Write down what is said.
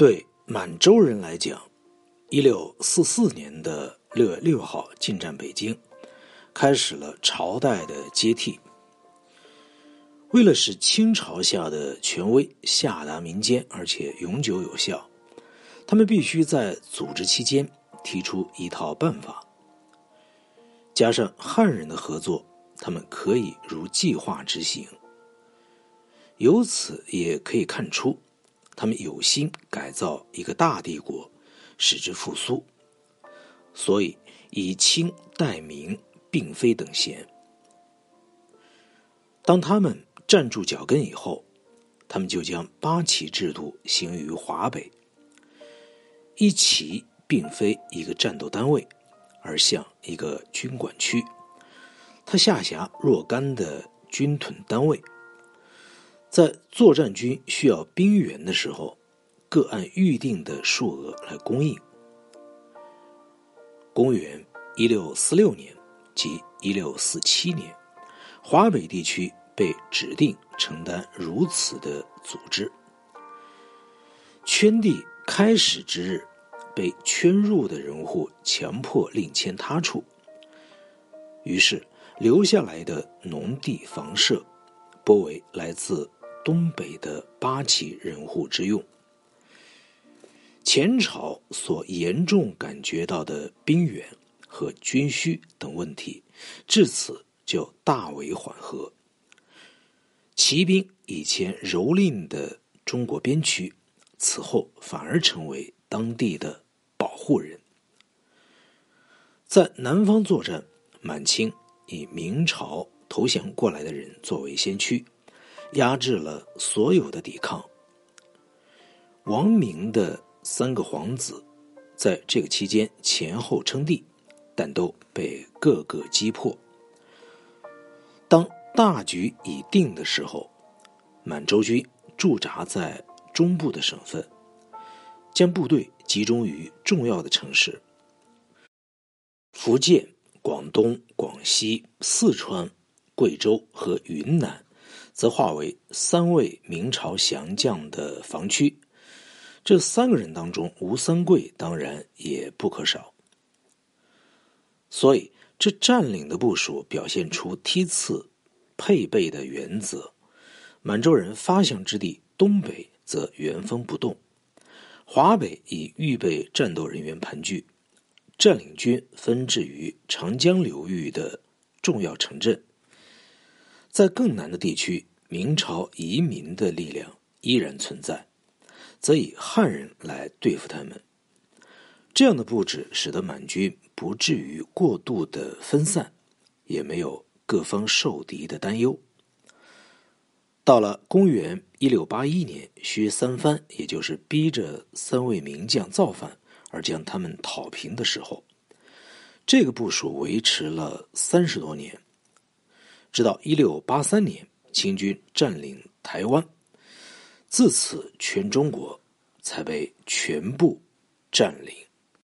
对满洲人来讲，一六四四年的六月六号进占北京，开始了朝代的接替。为了使清朝下的权威下达民间，而且永久有效，他们必须在组织期间提出一套办法。加上汉人的合作，他们可以如计划执行。由此也可以看出，他们有心改造一个大帝国，使之复苏。所以以清代明，并非等闲。当他们。站住脚跟以后，他们就将八旗制度行于华北。一旗并非一个战斗单位，而像一个军管区，它下辖若干的军屯单位。在作战军需要兵员的时候，各按预定的数额来供应。公元一六四六年及一六四七年，华北地区。被指定承担如此的组织，圈地开始之日，被圈入的人户强迫另迁他处，于是留下来的农地房舍，多为来自东北的八旗人户之用。前朝所严重感觉到的兵源和军需等问题，至此就大为缓和。骑兵以前蹂躏的中国边区，此后反而成为当地的保护人。在南方作战，满清以明朝投降过来的人作为先驱，压制了所有的抵抗。王明的三个皇子在这个期间前后称帝，但都被各个击破。当大局已定的时候，满洲军驻扎在中部的省份，将部队集中于重要的城市：福建、广东、广西、四川、贵州和云南，则划为三位明朝降将的防区。这三个人当中，吴三桂当然也不可少。所以，这占领的部署表现出梯次。配备的原则，满洲人发祥之地东北则原封不动，华北已预备战斗人员盘踞，占领军分置于长江流域的重要城镇。在更南的地区，明朝移民的力量依然存在，则以汉人来对付他们。这样的布置使得满军不至于过度的分散，也没有。各方受敌的担忧。到了公元一六八一年，薛三藩也就是逼着三位名将造反而将他们讨平的时候，这个部署维持了三十多年，直到一六八三年，清军占领台湾，自此全中国才被全部占领。